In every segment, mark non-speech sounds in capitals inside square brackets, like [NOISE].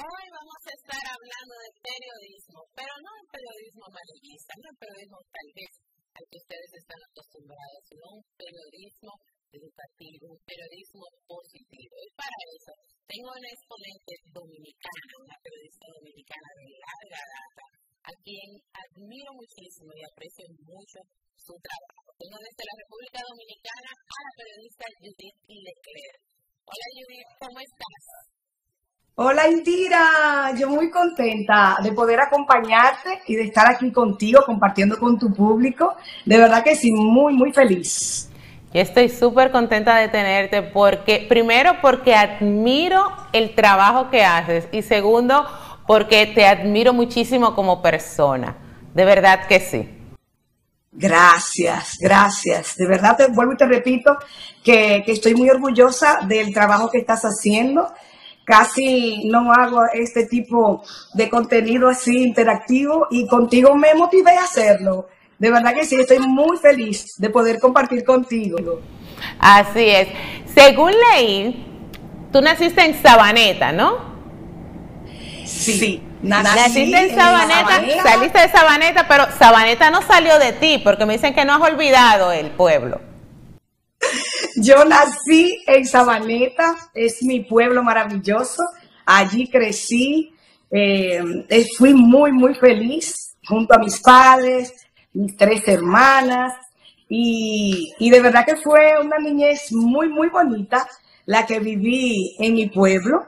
Hoy vamos a estar hablando de periodismo, pero no el periodismo amarillista, no el periodismo tal vez al que ustedes están acostumbrados, sino un periodismo educativo, un periodismo positivo. Y para eso tengo una exponente dominicana, una periodista dominicana de larga data, a quien admiro muchísimo y aprecio mucho su trabajo. Tengo desde la República Dominicana a la periodista Judith Leclerc. Hola Judith, ¿cómo estás? Hola Indira, yo muy contenta de poder acompañarte y de estar aquí contigo compartiendo con tu público. De verdad que sí, muy, muy feliz. Yo estoy súper contenta de tenerte porque, primero, porque admiro el trabajo que haces y segundo, porque te admiro muchísimo como persona. De verdad que sí. Gracias, gracias. De verdad te vuelvo y te repito que, que estoy muy orgullosa del trabajo que estás haciendo casi no hago este tipo de contenido así interactivo y contigo me motivé a hacerlo. De verdad que sí, estoy muy feliz de poder compartir contigo. Así es. Según leí, tú naciste en Sabaneta, ¿no? Sí. Naciste en Sabaneta, saliste de Sabaneta, pero Sabaneta no salió de ti, porque me dicen que no has olvidado el pueblo. Yo nací en Sabaneta, es mi pueblo maravilloso. Allí crecí, eh, fui muy, muy feliz junto a mis padres, mis tres hermanas. Y, de verdad que fue una niñez muy, muy bonita la que viví en mi pueblo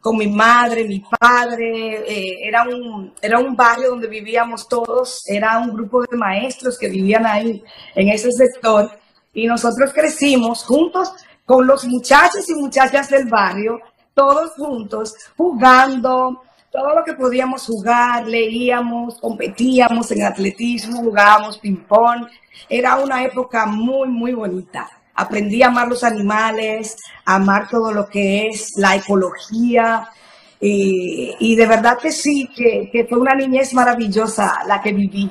con mi madre, mi padre, eh, era, un, era un barrio donde vivíamos todos, era un grupo de maestros que vivían ahí en ese sector y nosotros crecimos juntos con los muchachos y muchachas del barrio, todos juntos, jugando, todo lo que podíamos jugar, leíamos, competíamos en atletismo, jugábamos ping-pong. Era una época muy, muy bonita. Aprendí a amar los animales, a amar todo lo que es la ecología. Y, de verdad que sí, que fue una niñez maravillosa la que viví.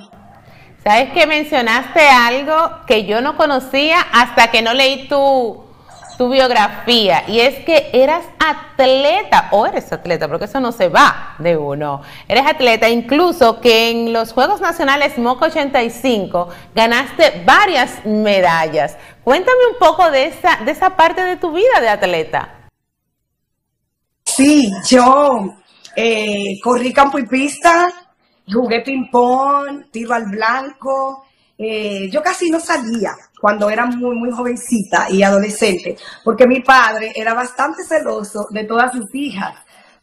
Sabes que mencionaste algo que yo no conocía hasta que no leí tu, biografía y es que eras atleta o eres atleta, porque eso no se va de uno. Eres atleta, incluso que en los Juegos Nacionales MOCA 85 ganaste varias medallas. Cuéntame un poco de esa, de esa parte de tu vida de atleta. Sí, yo eh, corrí campo y pista jugué ping-pong, tiro al blanco. Eh, yo casi no salía cuando era muy, muy jovencita y adolescente, porque mi padre era bastante celoso de todas sus hijas,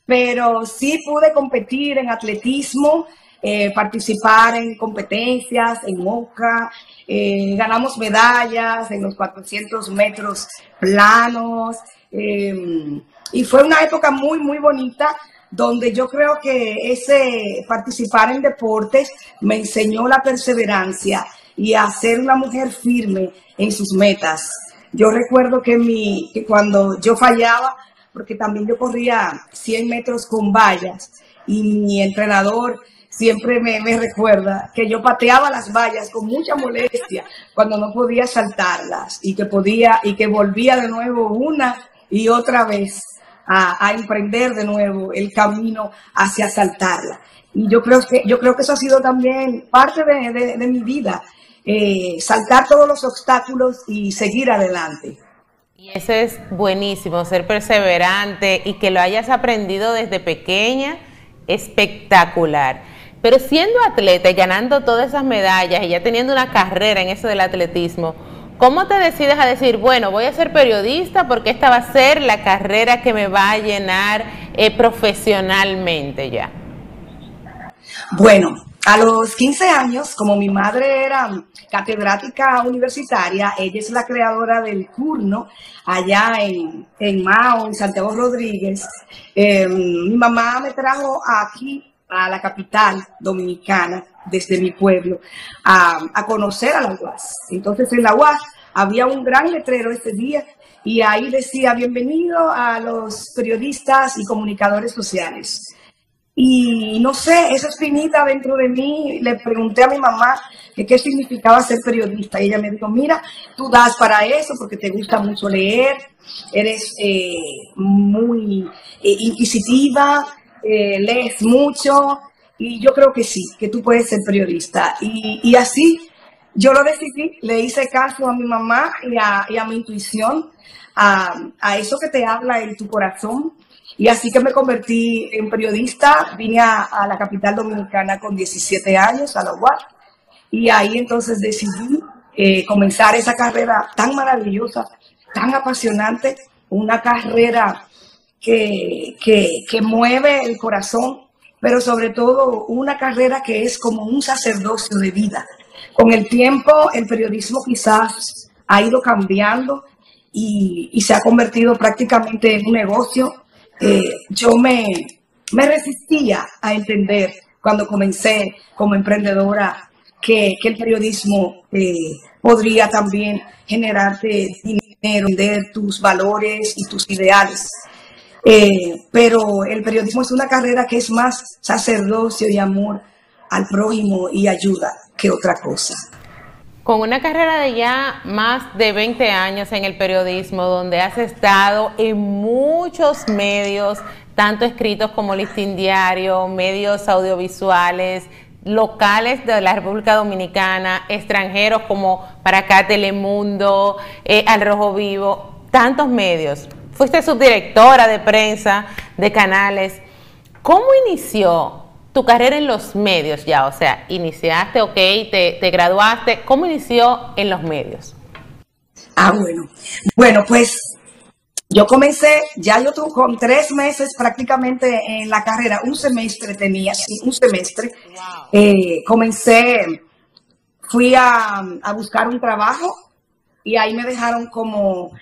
pero sí pude competir en atletismo, eh, participar en competencias, en MOCA, eh, ganamos medallas en los 400 metros planos, y fue una época muy, muy bonita donde yo creo que ese participar en deportes me enseñó la perseverancia y a ser una mujer firme en sus metas. Yo recuerdo que, mi, que cuando yo fallaba, porque también yo corría 100 metros con vallas y mi entrenador siempre me, me, recuerda que yo pateaba las vallas con mucha molestia cuando no podía saltarlas y que podía y que volvía de nuevo una y otra vez a, emprender de nuevo el camino hacia saltarla. Y yo creo que, yo creo que eso ha sido también parte de, mi vida, eh, saltar todos los obstáculos y seguir adelante. Eso es buenísimo, ser perseverante y que lo hayas aprendido desde pequeña, espectacular. Pero siendo atleta y ganando todas esas medallas y ya teniendo una carrera en eso del atletismo, ¿Cómo te decides a decir, bueno, voy a ser periodista porque esta va a ser la carrera que me va a llenar eh, profesionalmente ya? Bueno, a los 15 años, como mi madre era catedrática universitaria, ella es la creadora del CURNO allá en, en Mao, en Santiago Rodríguez. Eh, mi mamá me trajo aquí a la capital dominicana desde mi pueblo a, conocer a la UAS. Entonces en la UAS había un gran letrero ese día y ahí decía bienvenido a los periodistas y comunicadores sociales. Y no sé, esa espinita dentro de mí, le pregunté a mi mamá qué significaba ser periodista. Y ella me dijo, mira, tú das para eso porque te gusta mucho leer, eres eh, muy eh, inquisitiva, eh, lees mucho. Y yo creo que sí, que tú puedes ser periodista. Y, así yo lo decidí, le hice caso a mi mamá y a, mi intuición, a, a eso que te habla en tu corazón y así que me convertí en periodista, vine a, la capital dominicana con 17 años, a la UAP, y ahí entonces decidí eh, comenzar esa carrera tan maravillosa, tan apasionante, una carrera que, mueve el corazón, pero sobre todo una carrera que es como un sacerdocio de vida. Con el tiempo el periodismo quizás ha ido cambiando y, se ha convertido prácticamente en un negocio eh, yo me, me resistía a entender cuando comencé como emprendedora que, el periodismo eh, podría también generarte dinero, vender tus valores y tus ideales. Eh, pero el periodismo es una carrera que es más sacerdocio y amor al prójimo y ayuda que otra cosa. Con una carrera de ya más de 20 años en el periodismo, donde has estado en muchos medios, tanto escritos como listín diario, medios audiovisuales, locales de la República Dominicana, extranjeros como para acá Telemundo, eh, Al Rojo Vivo, tantos medios. Fuiste subdirectora de prensa, de canales. ¿Cómo inició tu carrera en los medios ya, o sea, iniciaste, ok, te, te graduaste, ¿cómo inició en los medios? Ah, bueno. Bueno, pues yo comencé, ya yo tuve con tres meses prácticamente en la carrera, un semestre tenía, sí, un semestre. Eh, comencé, fui a, a buscar un trabajo y ahí me dejaron como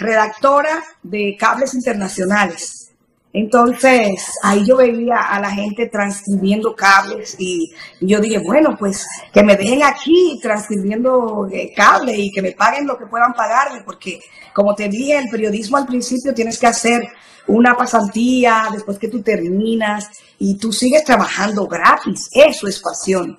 redactora de cables internacionales. Entonces, ahí yo veía a la gente transcribiendo cables y yo dije, bueno, pues que me dejen aquí transcribiendo eh, cables y que me paguen lo que puedan pagarme, porque como te dije, el periodismo al principio tienes que hacer una pasantía después que tú terminas y tú sigues trabajando gratis. Eso es pasión.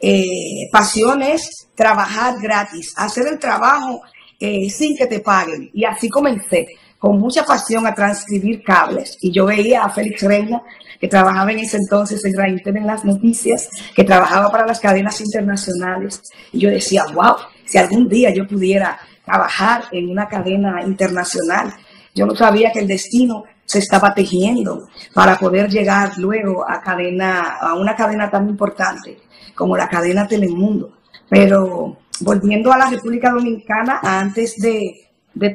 Eh, pasión es trabajar gratis, hacer el trabajo eh, sin que te paguen. Y así comencé con mucha pasión a transcribir cables. Y yo veía a Félix Reina, que trabajaba en ese entonces en Raintel en las noticias, que trabajaba para las cadenas internacionales. Y yo decía, wow, si algún día yo pudiera trabajar en una cadena internacional. Yo no sabía que el destino se estaba tejiendo para poder llegar luego a cadena, a una cadena tan importante como la cadena Telemundo. Pero volviendo a la República Dominicana, antes de,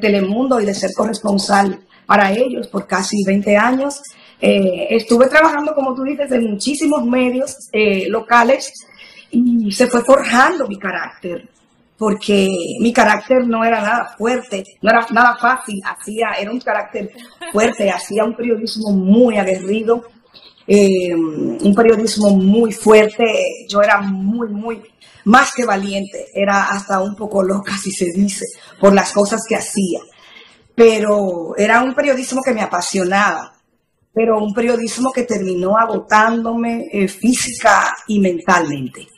Telemundo y de ser corresponsal para ellos por casi 20 años. Eh, estuve trabajando, como tú dices, en muchísimos medios eh, locales y se fue forjando mi carácter, porque mi carácter no era nada fuerte, no era nada fácil, hacía, era un carácter fuerte, hacía un periodismo muy aguerrido, eh, un periodismo muy fuerte, yo era muy, muy más que valiente, era hasta un poco loca, si se dice, por las cosas que hacía. Pero era un periodismo que me apasionaba, pero un periodismo que terminó agotándome eh, física y mentalmente.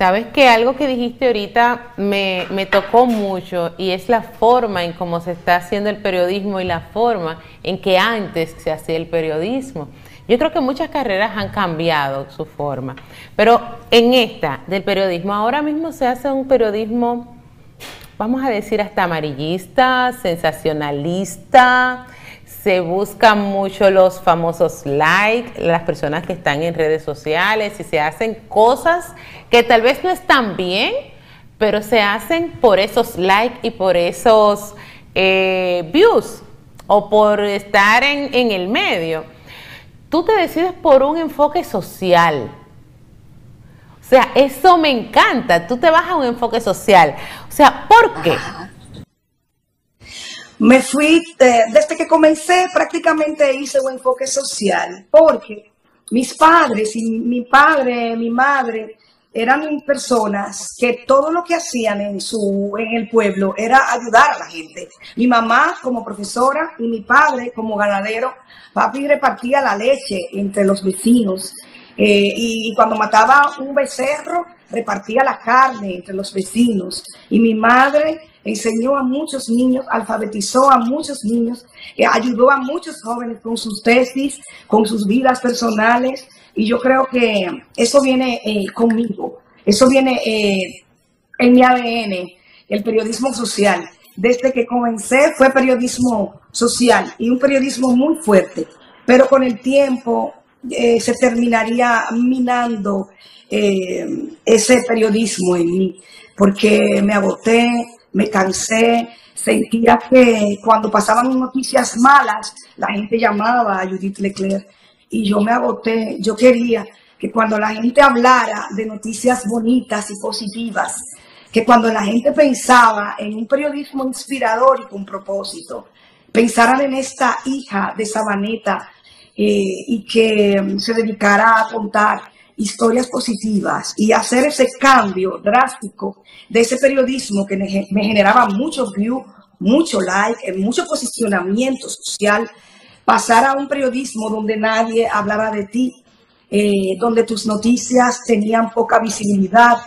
Sabes que algo que dijiste ahorita me, me, tocó mucho y es la forma en cómo se está haciendo el periodismo y la forma en que antes se hacía el periodismo. Yo creo que muchas carreras han cambiado su forma, pero en esta del periodismo, ahora mismo se hace un periodismo, vamos a decir, hasta amarillista, sensacionalista, se buscan mucho los famosos likes, las personas que están en redes sociales y se hacen cosas que tal vez no están bien, pero se hacen por esos likes y por esos eh, views o por estar en, el medio tú te decides por un enfoque social. O sea, eso me encanta. Tú te vas a un enfoque social. O sea, ¿por qué? Me fui, eh, desde que comencé prácticamente hice un enfoque social, porque mis padres y mi padre, mi madre, eran personas que todo lo que hacían en su en el pueblo era ayudar a la gente. Mi mamá como profesora y mi padre como ganadero, papi repartía la leche entre los vecinos eh, y, cuando mataba un becerro repartía la carne entre los vecinos y mi madre enseñó a muchos niños, alfabetizó a muchos niños, eh, ayudó a muchos jóvenes con sus tesis, con sus vidas personales. Y yo creo que eso viene eh, conmigo, eso viene eh, en mi ADN, el periodismo social. Desde que comencé fue periodismo social y un periodismo muy fuerte, pero con el tiempo se terminaría minando ese periodismo en mí, porque me agoté, me cansé, sentía que cuando pasaban noticias malas, la gente llamaba a Judith Leclerc y yo me agoté. Yo quería que cuando la gente hablara de noticias bonitas y positivas, que cuando la gente pensaba en un periodismo inspirador y con propósito, pensaran en esta hija de Sabaneta eh, y que mm, se dedicara a contar historias positivas y hacer ese cambio drástico de ese periodismo que me generaba mucho view, mucho like, mucho posicionamiento social pasar a un periodismo donde nadie hablaba de ti, eh, donde tus noticias tenían poca visibilidad,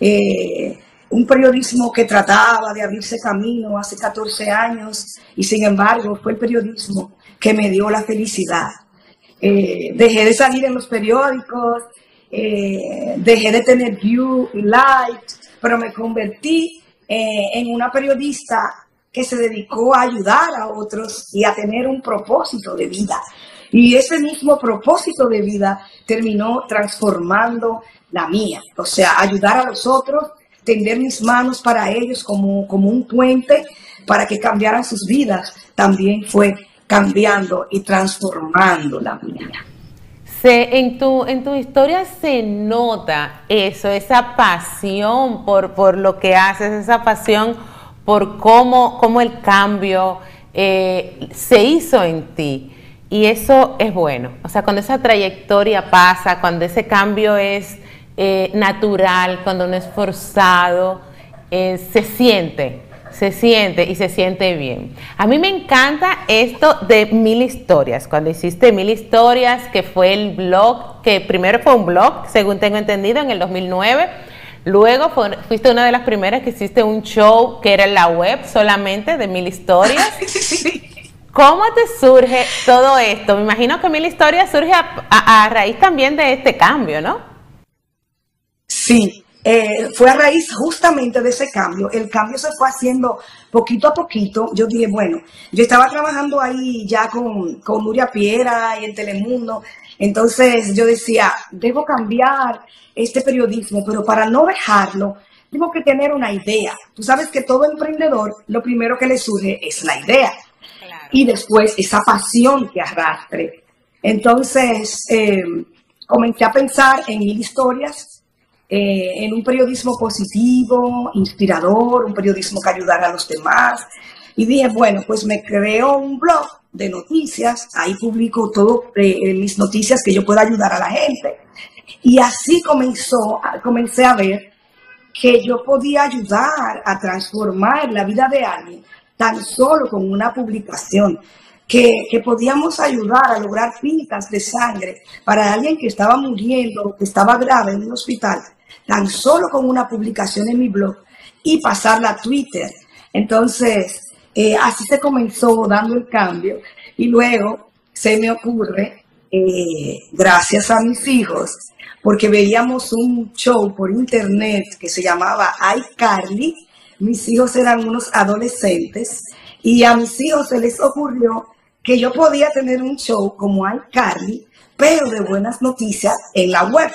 eh, un periodismo que trataba de abrirse camino hace 14 años y sin embargo fue el periodismo que me dio la felicidad. Eh, dejé de salir en los periódicos, dejé de tener view y like, pero me convertí en una periodista que se dedicó a ayudar a otros y a tener un propósito de vida. Y ese mismo propósito de vida terminó transformando la mía, o sea, ayudar a los otros, tender mis manos para ellos como, como un puente para que cambiaran sus vidas, también fue cambiando y transformando la mía. Se, en, tu, en tu historia se nota eso, esa pasión por, por lo que haces, esa pasión por cómo, cómo el cambio eh, se hizo en ti. Y eso es bueno. O sea, cuando esa trayectoria pasa, cuando ese cambio es eh, natural, cuando no es forzado, eh, se siente, se siente y se siente bien. A mí me encanta esto de Mil Historias, cuando hiciste Mil Historias, que fue el blog, que primero fue un blog, según tengo entendido, en el 2009 Luego fuiste una de las primeras que hiciste un show que era en la web solamente de mil historias. [LAUGHS] ¿Cómo te surge todo esto? Me imagino que mil historias surge a, raíz también de este cambio, ¿no? Sí, eh, fue a raíz justamente de ese cambio. El cambio se fue haciendo poquito a poquito. Yo dije, bueno, yo estaba trabajando ahí ya con, con Nuria Piera y en Telemundo. Entonces yo decía, debo cambiar este periodismo, pero para no dejarlo, tengo que tener una idea. Tú sabes que todo emprendedor, lo primero que le surge es la idea. Y después esa pasión que arrastre. Entonces, eh, comencé a pensar en mil historias, eh, en un periodismo positivo, inspirador, un periodismo que ayudara a los demás. Y dije, bueno, pues me creo un blog de noticias, ahí publico todas eh, mis noticias que yo pueda ayudar a la gente. Y así comenzó, comencé a ver que yo podía ayudar a transformar la vida de alguien tan solo con una publicación, que, que, podíamos ayudar a lograr pintas de sangre para alguien que estaba muriendo, que estaba grave en un hospital, tan solo con una publicación en mi blog y pasarla a Twitter. Entonces, eh, así se comenzó dando el cambio y luego se me ocurre, eh, gracias a mis hijos, porque veíamos un show por internet que se llamaba iCarly. Mis hijos eran unos adolescentes y a mis hijos se les ocurrió que yo podía tener un show como iCarly, pero de buenas noticias en la web.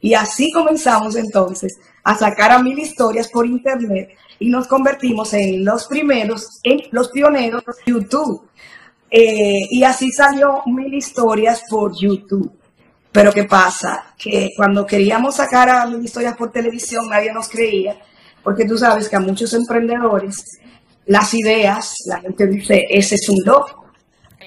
Y así comenzamos entonces a sacar a mil historias por internet y nos convertimos en los primeros, en los pioneros de YouTube. Eh, y así salió mil historias por YouTube. Pero ¿qué pasa? Que cuando queríamos sacar a mil historias por televisión, nadie nos creía, porque tú sabes que a muchos emprendedores las ideas, la gente dice, ese es un loco.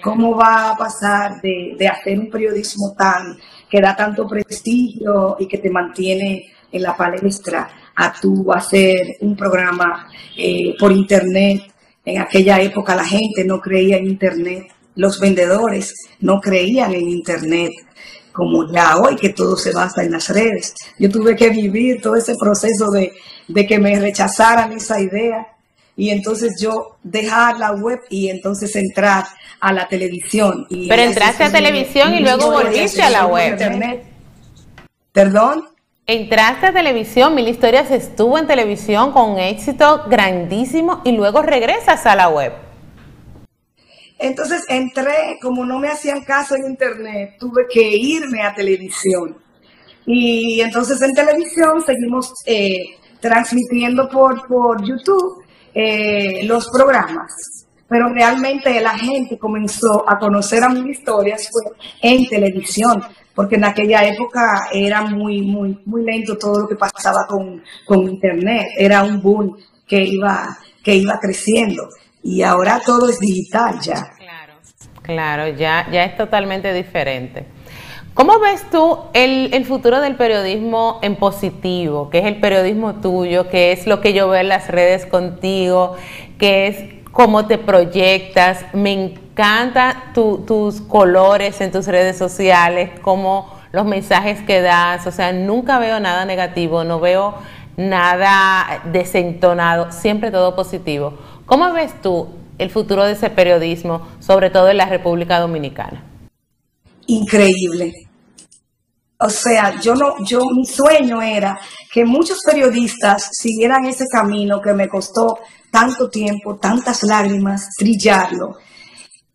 ¿Cómo va a pasar de, de hacer un periodismo tan que da tanto prestigio y que te mantiene en la palestra a tú hacer un programa eh, por internet. En aquella época la gente no creía en internet, los vendedores no creían en internet como ya hoy que todo se basa en las redes. Yo tuve que vivir todo ese proceso de, de que me rechazaran esa idea y entonces yo dejar la web y entonces entrar a la televisión. Y Pero entraste a televisión y luego volviste a la web. Internet. ¿Perdón? Entraste a televisión, Mil Historias estuvo en televisión con éxito grandísimo y luego regresas a la web. Entonces entré, como no me hacían caso en internet, tuve que irme a televisión. Y entonces en televisión seguimos eh, transmitiendo por, por YouTube eh, los programas. Pero realmente la gente comenzó a conocer a mis historias fue en televisión, porque en aquella época era muy, muy, muy lento todo lo que pasaba con, con internet. Era un boom que iba, que iba creciendo. Y ahora todo es digital ya. Claro, claro, ya, ya es totalmente diferente. ¿Cómo ves tú el, futuro del periodismo en positivo, que es el periodismo tuyo, que es lo que yo veo en las redes contigo, que es cómo te proyectas? Me encanta tus colores en tus redes sociales, cómo los mensajes que das, o sea, nunca veo nada negativo, no veo nada desentonado, siempre todo positivo. ¿Cómo ves tú el futuro de ese periodismo, sobre todo en la República Dominicana? Increíble. O sea, yo no, yo, mi sueño era que muchos periodistas siguieran ese camino que me costó tanto tiempo, tantas lágrimas, trillarlo.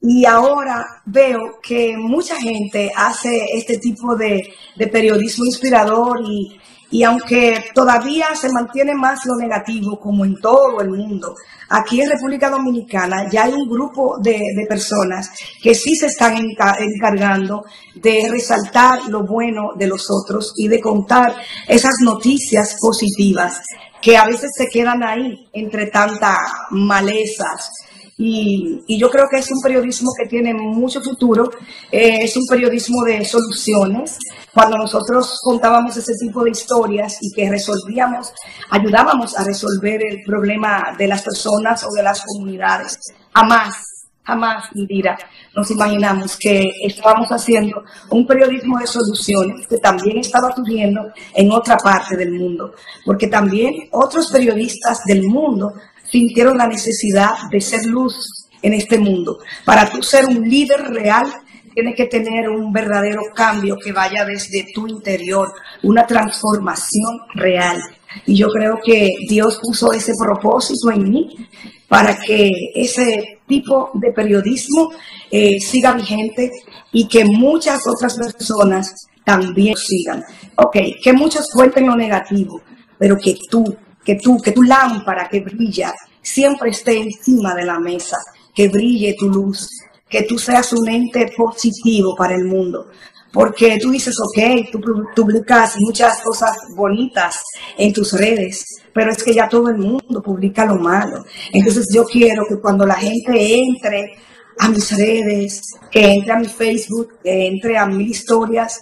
Y ahora veo que mucha gente hace este tipo de, de periodismo inspirador y, y aunque todavía se mantiene más lo negativo, como en todo el mundo, aquí en República Dominicana ya hay un grupo de, personas que sí se están encargando de resaltar lo bueno de los otros y de contar esas noticias positivas que a veces se quedan ahí entre tantas malezas y, yo creo que es un periodismo que tiene mucho futuro, eh, es un periodismo de soluciones. Cuando nosotros contábamos ese tipo de historias y que resolvíamos, ayudábamos a resolver el problema de las personas o de las comunidades, jamás, jamás, Indira, nos imaginamos que estábamos haciendo un periodismo de soluciones que también estaba ocurriendo en otra parte del mundo, porque también otros periodistas del mundo sintieron la necesidad de ser luz en este mundo. Para tú ser un líder real, tienes que tener un verdadero cambio que vaya desde tu interior, una transformación real. Y yo creo que Dios puso ese propósito en mí para que ese tipo de periodismo eh, siga vigente y que muchas otras personas también sigan. Ok, que muchos cuenten lo negativo, pero que tú que tú, que tu lámpara que brilla siempre esté encima de la mesa, que brille tu luz, que tú seas un ente positivo para el mundo. Porque tú dices, ok, tú publicas muchas cosas bonitas en tus redes, pero es que ya todo el mundo publica lo malo. Entonces yo quiero que cuando la gente entre a mis redes, que entre a mi Facebook, que entre a mil historias,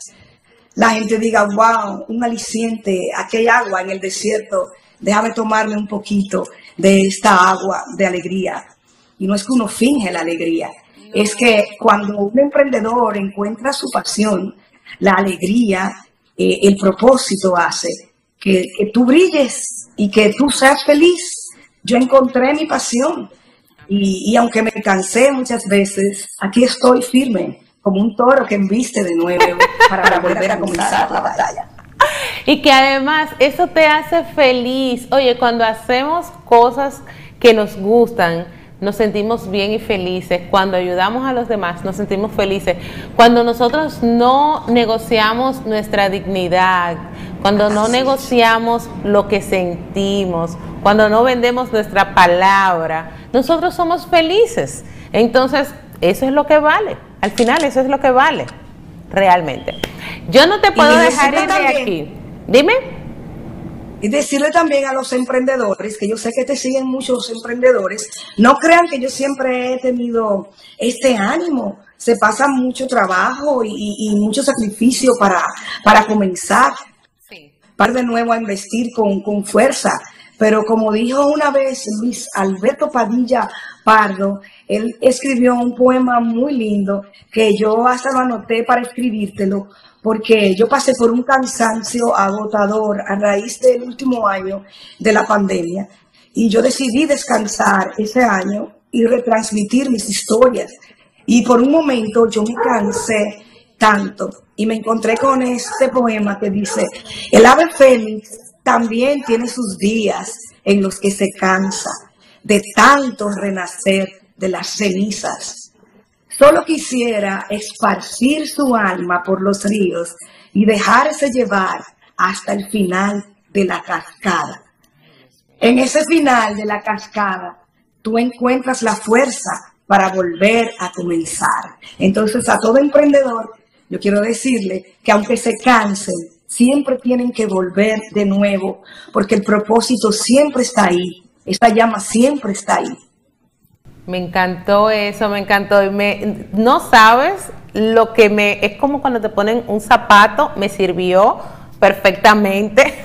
la gente diga, wow, un aliciente, hay agua en el desierto déjame tomarme un poquito de esta agua de alegría. Y no es que uno finge la alegría, es que cuando un emprendedor encuentra su pasión, la alegría, eh, el propósito hace que, tú brilles y que tú seas feliz. Yo encontré mi pasión y, y aunque me cansé muchas veces, aquí estoy firme como un toro que embiste de nuevo [LAUGHS] para volver a comenzar la batalla. Y que además eso te hace feliz. Oye, cuando hacemos cosas que nos gustan, nos sentimos bien y felices. Cuando ayudamos a los demás, nos sentimos felices. Cuando nosotros no negociamos nuestra dignidad, cuando no negociamos lo que sentimos, cuando no vendemos nuestra palabra, nosotros somos felices. Entonces, eso es lo que vale. Al final, eso es lo que vale, realmente. Yo no te puedo dejar ir de aquí. Dime. Y decirle también a los emprendedores, que yo sé que te siguen muchos emprendedores, no crean que yo siempre he tenido este ánimo. Se pasa mucho trabajo y, mucho sacrificio para, para comenzar. para de nuevo a investir con, con fuerza. Pero como dijo una vez Luis Alberto Padilla Pardo, él escribió un poema muy lindo que yo hasta lo anoté para escribírtelo, porque yo pasé por un cansancio agotador a raíz del último año de la pandemia y yo decidí descansar ese año y retransmitir mis historias. Y por un momento yo me cansé tanto y me encontré con este poema que dice, el ave fénix también tiene sus días en los que se cansa de tanto renacer de las cenizas. Solo quisiera esparcir su alma por los ríos y dejarse llevar hasta el final de la cascada. En ese final de la cascada, tú encuentras la fuerza para volver a comenzar. Entonces, a todo emprendedor, yo quiero decirle que aunque se cansen, siempre tienen que volver de nuevo, porque el propósito siempre está ahí, esta llama siempre está ahí. Me encantó eso, me encantó. Y me, no sabes lo que me. Es como cuando te ponen un zapato, me sirvió perfectamente.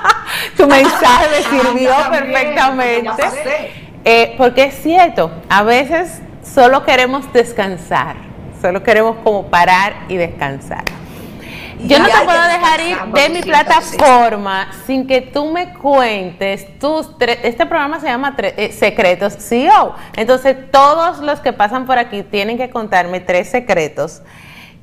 [LAUGHS] tu mensaje me [LAUGHS] sirvió perfectamente. Eh, porque es cierto, a veces solo queremos descansar, solo queremos como parar y descansar. Yo no te puedo dejar ir de mi plataforma sin que tú me cuentes tus tres. Este programa se llama eh, Secretos CEO. Entonces, todos los que pasan por aquí tienen que contarme tres secretos.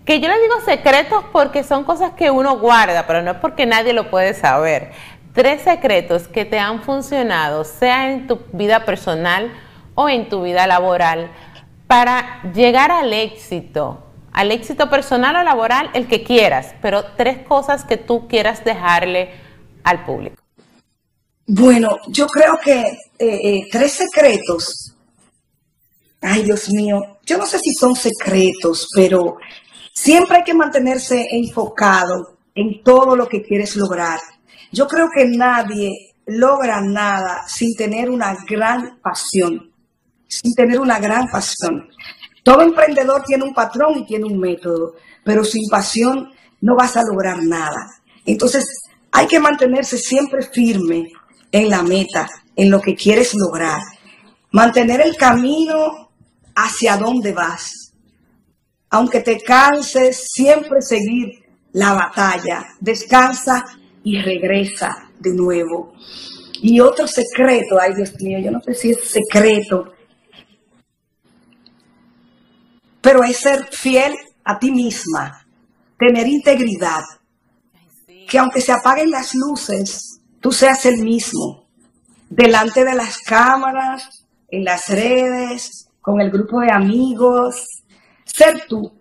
Que yo les digo secretos porque son cosas que uno guarda, pero no es porque nadie lo puede saber. Tres secretos que te han funcionado, sea en tu vida personal o en tu vida laboral, para llegar al éxito al éxito personal o laboral, el que quieras, pero tres cosas que tú quieras dejarle al público. Bueno, yo creo que eh, eh, tres secretos. Ay, Dios mío, yo no sé si son secretos, pero siempre hay que mantenerse enfocado en todo lo que quieres lograr. Yo creo que nadie logra nada sin tener una gran pasión, sin tener una gran pasión. Todo emprendedor tiene un patrón y tiene un método, pero sin pasión no vas a lograr nada. Entonces, hay que mantenerse siempre firme en la meta, en lo que quieres lograr. Mantener el camino hacia donde vas. Aunque te canses, siempre seguir la batalla. Descansa y regresa de nuevo. Y otro secreto, ay Dios mío, yo no sé si es secreto, pero es ser fiel a ti misma, tener integridad, que aunque se apaguen las luces, tú seas el mismo, delante de las cámaras, en las redes, con el grupo de amigos, ser tú.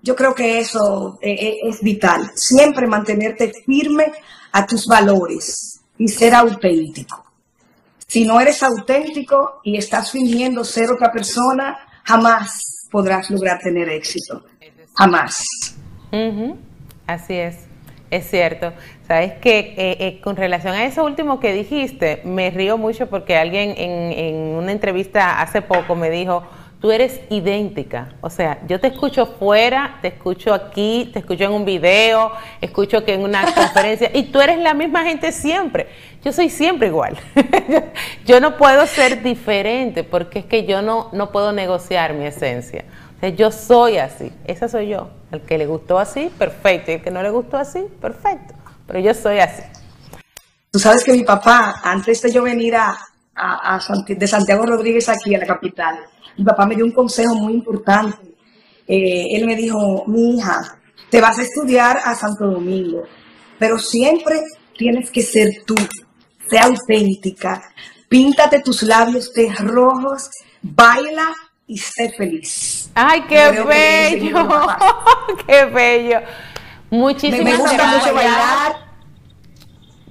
Yo creo que eso eh, eh, es vital, siempre mantenerte firme a tus valores y ser auténtico. Si no eres auténtico y estás fingiendo ser otra persona, jamás podrás lograr tener éxito. Jamás. Así es, es cierto. Sabes que eh, eh, con relación a eso último que dijiste, me río mucho porque alguien en, en una entrevista hace poco me dijo, tú eres idéntica. O sea, yo te escucho fuera, te escucho aquí, te escucho en un video, escucho que en una [LAUGHS] conferencia, y tú eres la misma gente siempre. Yo soy siempre igual. [LAUGHS] yo no puedo ser diferente porque es que yo no, no puedo negociar mi esencia. O sea, yo soy así, esa soy yo. El que le gustó así, perfecto. Y el que no le gustó así, perfecto. Pero yo soy así. Tú sabes que mi papá, antes de yo venir a, de Santiago Rodríguez aquí a la capital, mi papá me dio un consejo muy importante. Eh, él me dijo, mi hija, te vas a estudiar a Santo Domingo, pero siempre tienes que ser tú, sea auténtica, píntate tus labios de rojos, baila y sé feliz. Ay, qué bello, [LAUGHS] qué bello. Muchísimas me, me gusta mucho bailar.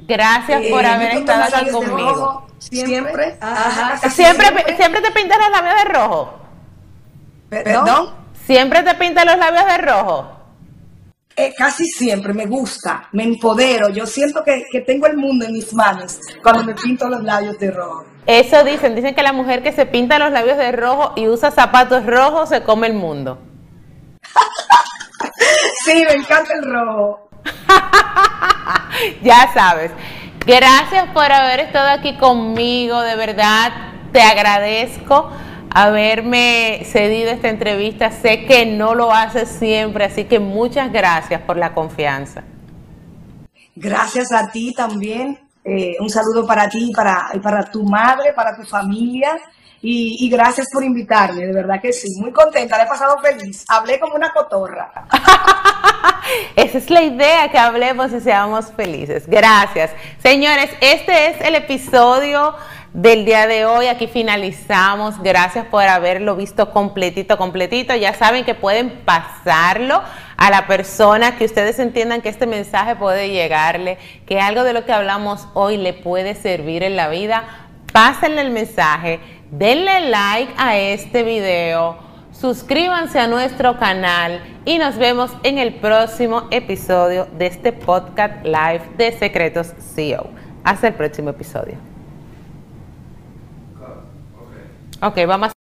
Gracias por eh, haber estado aquí conmigo. Siempre. siempre, siempre te pintas los labios de rojo. ¿Perdón? Siempre te pintas los labios de rojo. Eh, casi siempre me gusta, me empodero. Yo siento que, que, tengo el mundo en mis manos cuando me pinto los labios de rojo. Eso dicen, dicen que la mujer que se pinta los labios de rojo y usa zapatos rojos se come el mundo. [LAUGHS] sí, me encanta el rojo. [LAUGHS] ya sabes. Gracias por haber estado aquí conmigo, de verdad te agradezco haberme cedido esta entrevista. Sé que no lo haces siempre, así que muchas gracias por la confianza. Gracias a ti también. Eh, un saludo para ti, para, para tu madre, para tu familia. Y, gracias por invitarme, de verdad que sí, muy contenta, le he pasado feliz, hablé como una cotorra. [LAUGHS] Esa es la idea, que hablemos y seamos felices. Gracias. Señores, este es el episodio del día de hoy. Aquí finalizamos. Gracias por haberlo visto completito, completito. Ya saben que pueden pasarlo a la persona que ustedes entiendan que este mensaje puede llegarle, que algo de lo que hablamos hoy le puede servir en la vida. Pásenle el mensaje, denle like a este video, suscríbanse a nuestro canal y nos vemos en el próximo episodio de este podcast live de Secretos CEO. Hasta el próximo episodio. Ok, vamos